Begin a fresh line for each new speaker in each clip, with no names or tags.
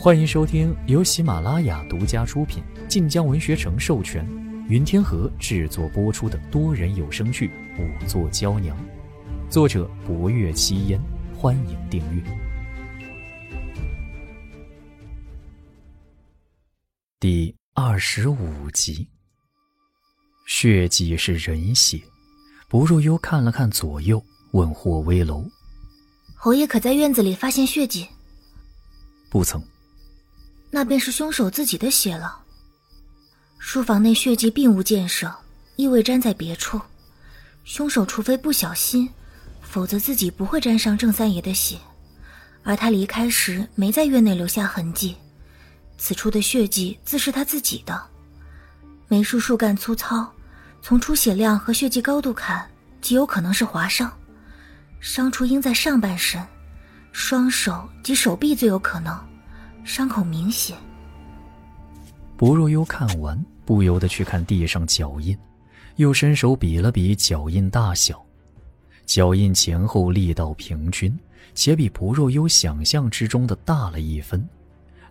欢迎收听由喜马拉雅独家出品、晋江文学城授权、云天河制作播出的多人有声剧《五座娇娘》，作者：博月七烟。欢迎订阅。第二十五集，血迹是人血。不若幽看了看左右，问霍威楼：“
侯爷可在院子里发现血迹？”“
不曾。”
那便是凶手自己的血了。书房内血迹并无溅射，亦未沾在别处。凶手除非不小心，否则自己不会沾上郑三爷的血。而他离开时没在院内留下痕迹，此处的血迹自是他自己的。梅树树干粗糙，从出血量和血迹高度看，极有可能是划伤。伤处应在上半身，双手及手臂最有可能。伤口明显。
薄若幽看完，不由得去看地上脚印，又伸手比了比脚印大小，脚印前后力道平均，且比薄若幽想象之中的大了一分。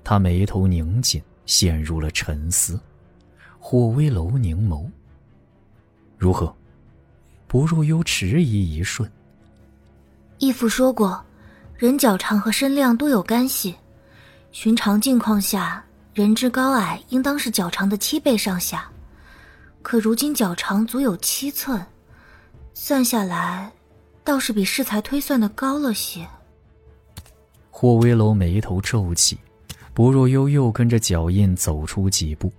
他眉头拧紧，陷入了沉思。霍威楼凝眸，如何？薄若幽迟疑一瞬。
义父说过，人脚长和身量都有干系。寻常境况下，人之高矮应当是脚长的七倍上下，可如今脚长足有七寸，算下来，倒是比适才推算的高了些。
霍威楼眉头皱起，不若悠悠跟着脚印走出几步，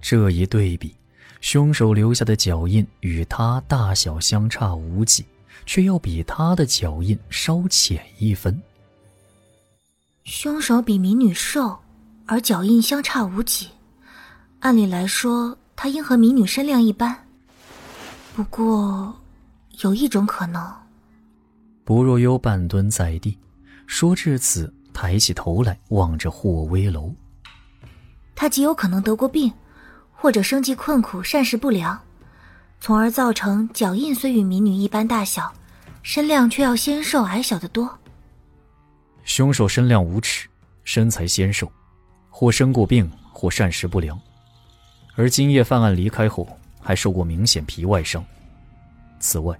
这一对比，凶手留下的脚印与他大小相差无几，却要比他的脚印稍浅一分。
凶手比民女瘦，而脚印相差无几。按理来说，他应和民女身量一般。不过，有一种可能。
不若幽半蹲在地，说至此，抬起头来望着霍威楼。
他极有可能得过病，或者生计困苦、膳食不良，从而造成脚印虽与民女一般大小，身量却要纤瘦矮小的多。
凶手身量五尺，身材纤瘦，或生过病，或膳食不良，而今夜犯案离开后，还受过明显皮外伤。此外，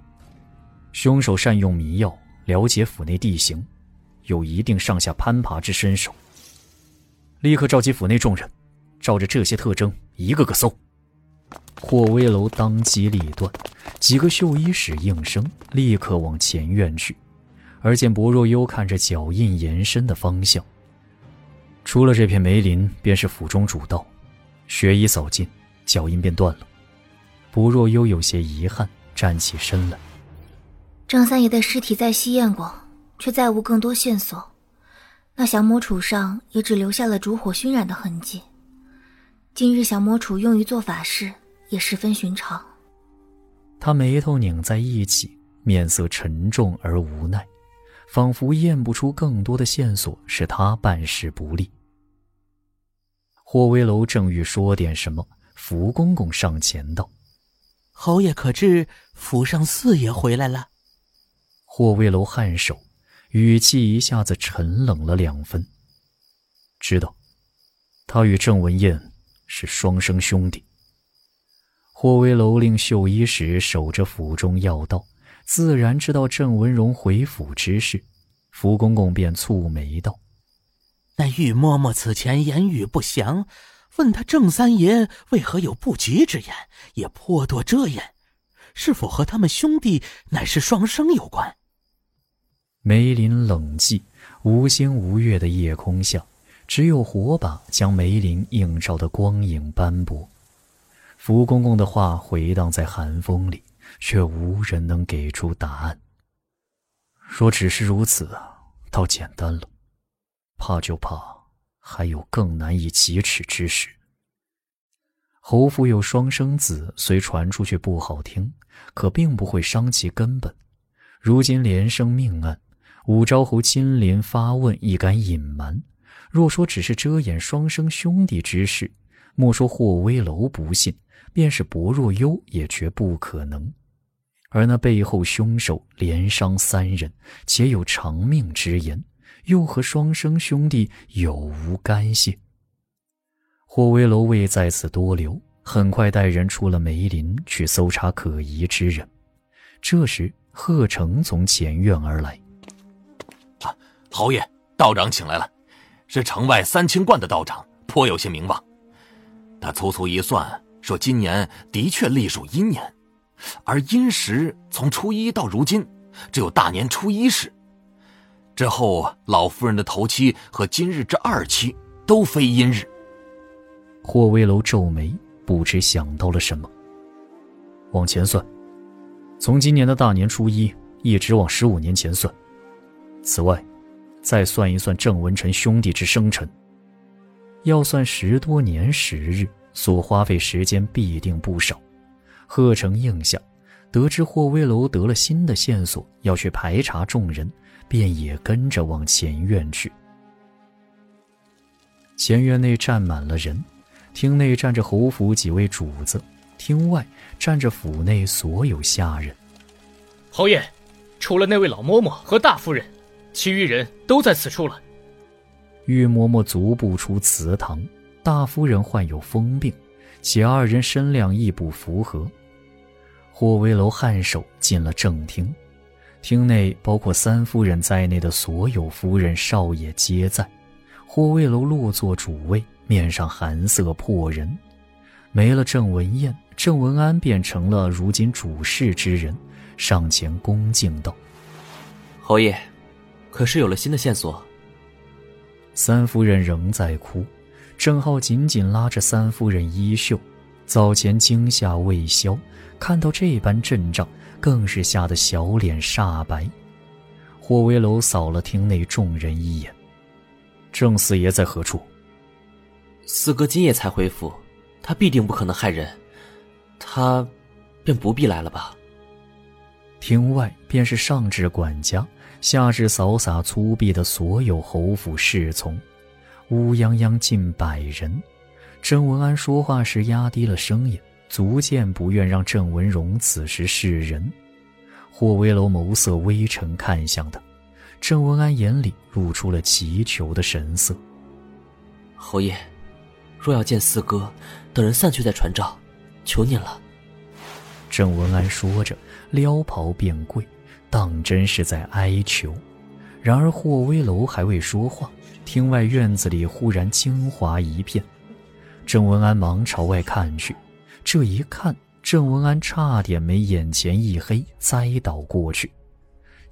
凶手善用迷药，了解府内地形，有一定上下攀爬之身手。立刻召集府内众人，照着这些特征一个个搜。霍威楼当机立断，几个绣衣使应声，立刻往前院去。而见薄若幽看着脚印延伸的方向，出了这片梅林，便是府中主道。雪已扫尽，脚印便断了。薄若幽有些遗憾，站起身来。
张三爷的尸体在西验过，却再无更多线索。那降魔杵上也只留下了烛火熏染的痕迹。今日降魔杵用于做法事，也十分寻常。
他眉头拧在一起，面色沉重而无奈。仿佛验不出更多的线索，是他办事不利。霍威楼正欲说点什么，福公公上前道：“
侯爷可知府上四爷回来了？”
霍威楼颔首，语气一下子沉冷了两分。知道，他与郑文燕是双生兄弟。霍威楼令绣衣使守着府中要道。自然知道郑文荣回府之事，福公公便蹙眉道：“
那玉嬷嬷此前言语不详，问他郑三爷为何有不吉之言，也颇多遮掩，是否和他们兄弟乃是双生有关？”
梅林冷寂，无星无月的夜空下，只有火把将梅林映照的光影斑驳。福公公的话回荡在寒风里。却无人能给出答案。若只是如此，倒简单了。怕就怕还有更难以启齿之事。侯府有双生子，虽传出去不好听，可并不会伤其根本。如今连生命案，武昭侯亲临发问，亦敢隐瞒。若说只是遮掩双生兄弟之事，莫说霍威楼不信，便是薄若幽也绝不可能。而那背后凶手连伤三人，且有偿命之言，又和双生兄弟有无干系？霍威楼未在此多留，很快带人出了梅林去搜查可疑之人。这时，贺成从前院而来。
啊，侯爷，道长请来了，是城外三清观的道长，颇有些名望。他粗粗一算，说今年的确隶属阴年，而阴时从初一到如今，只有大年初一时。之后，老夫人的头七和今日之二七都非阴日。
霍威楼皱眉，不知想到了什么。往前算，从今年的大年初一一直往十五年前算。此外，再算一算郑文臣兄弟之生辰，要算十多年时日，所花费时间必定不少。贺成应下，得知霍威楼得了新的线索，要去排查众人。便也跟着往前院去。前院内站满了人，厅内站着侯府几位主子，厅外站着府内所有下人。
侯爷，除了那位老嬷嬷和大夫人，其余人都在此处了。
玉嬷嬷足不出祠堂，大夫人患有疯病，且二人身量亦不符合。霍威楼颔首进了正厅。厅内包括三夫人在内的所有夫人少爷皆在，霍威楼落座主位，面上寒色迫人。没了郑文彦，郑文安便成了如今主事之人，上前恭敬道：“
侯爷，可是有了新的线索？”
三夫人仍在哭，郑浩紧紧拉着三夫人衣袖，早前惊吓未消，看到这般阵仗。更是吓得小脸煞白。霍威楼扫了厅内众人一眼：“郑四爷在何处？”
四哥今夜才回府，他必定不可能害人，他便不必来了吧。
厅外便是上至管家，下至扫洒粗鄙的所有侯府侍从，乌泱泱近百人。郑文安说话时压低了声音。足见不愿让郑文荣此时示人。霍威楼眸色微沉，看向他。郑文安眼里露出了祈求的神色。
侯爷，若要见四哥，等人散去再传召，求您了。
郑文安说着，撩袍便跪，当真是在哀求。然而霍威楼还未说话，厅外院子里忽然惊哗一片。郑文安忙朝外看去。这一看，郑文安差点没眼前一黑，栽倒过去。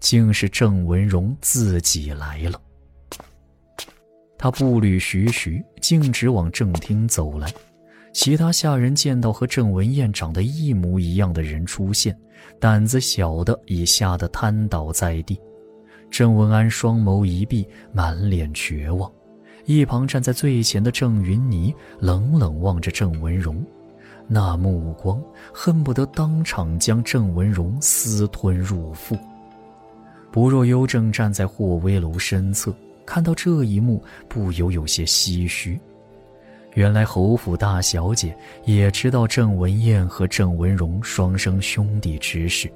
竟是郑文荣自己来了。他步履徐徐，径直往正厅走来。其他下人见到和郑文燕长得一模一样的人出现，胆子小的已吓得瘫倒在地。郑文安双眸一闭，满脸绝望。一旁站在最前的郑云霓冷冷望着郑文荣。那目光恨不得当场将郑文荣私吞入腹。不若幽正站在霍威楼身侧，看到这一幕，不由有些唏嘘。原来侯府大小姐也知道郑文燕和郑文荣双生兄弟之事。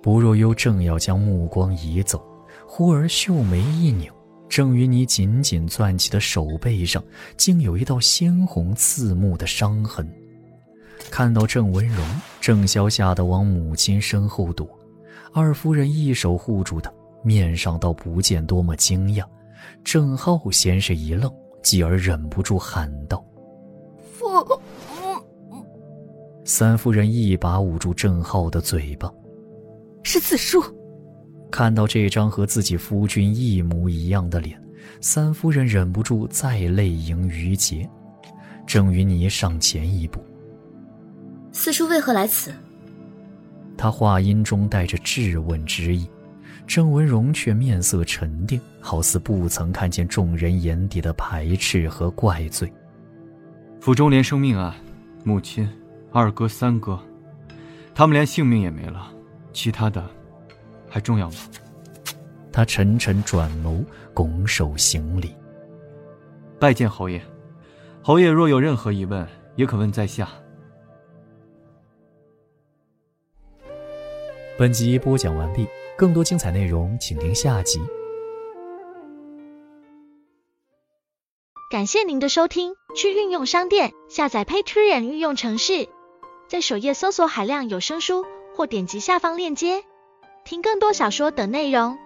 不若幽正要将目光移走，忽而秀眉一拧，郑云霓紧紧攥起的手背上，竟有一道鲜红刺目的伤痕。看到郑文荣，郑潇吓得往母亲身后躲，二夫人一手护住他，面上倒不见多么惊讶。郑浩先是一愣，继而忍不住喊道：“
父……”
三夫人一把捂住郑浩的嘴巴：“
是此书。”
看到这张和自己夫君一模一样的脸，三夫人忍不住再泪盈于睫。郑云妮上前一步。
四叔为何来此？
他话音中带着质问之意，郑文荣却面色沉定，好似不曾看见众人眼底的排斥和怪罪。
府中连生命案，母亲、二哥、三哥，他们连性命也没了，其他的还重要吗？
他沉沉转眸，拱手行礼，
拜见侯爷。侯爷若有任何疑问，也可问在下。
本集播讲完毕，更多精彩内容，请听下集。
感谢您的收听，去运用商店下载 Patreon 运用城市，在首页搜索海量有声书，或点击下方链接听更多小说等内容。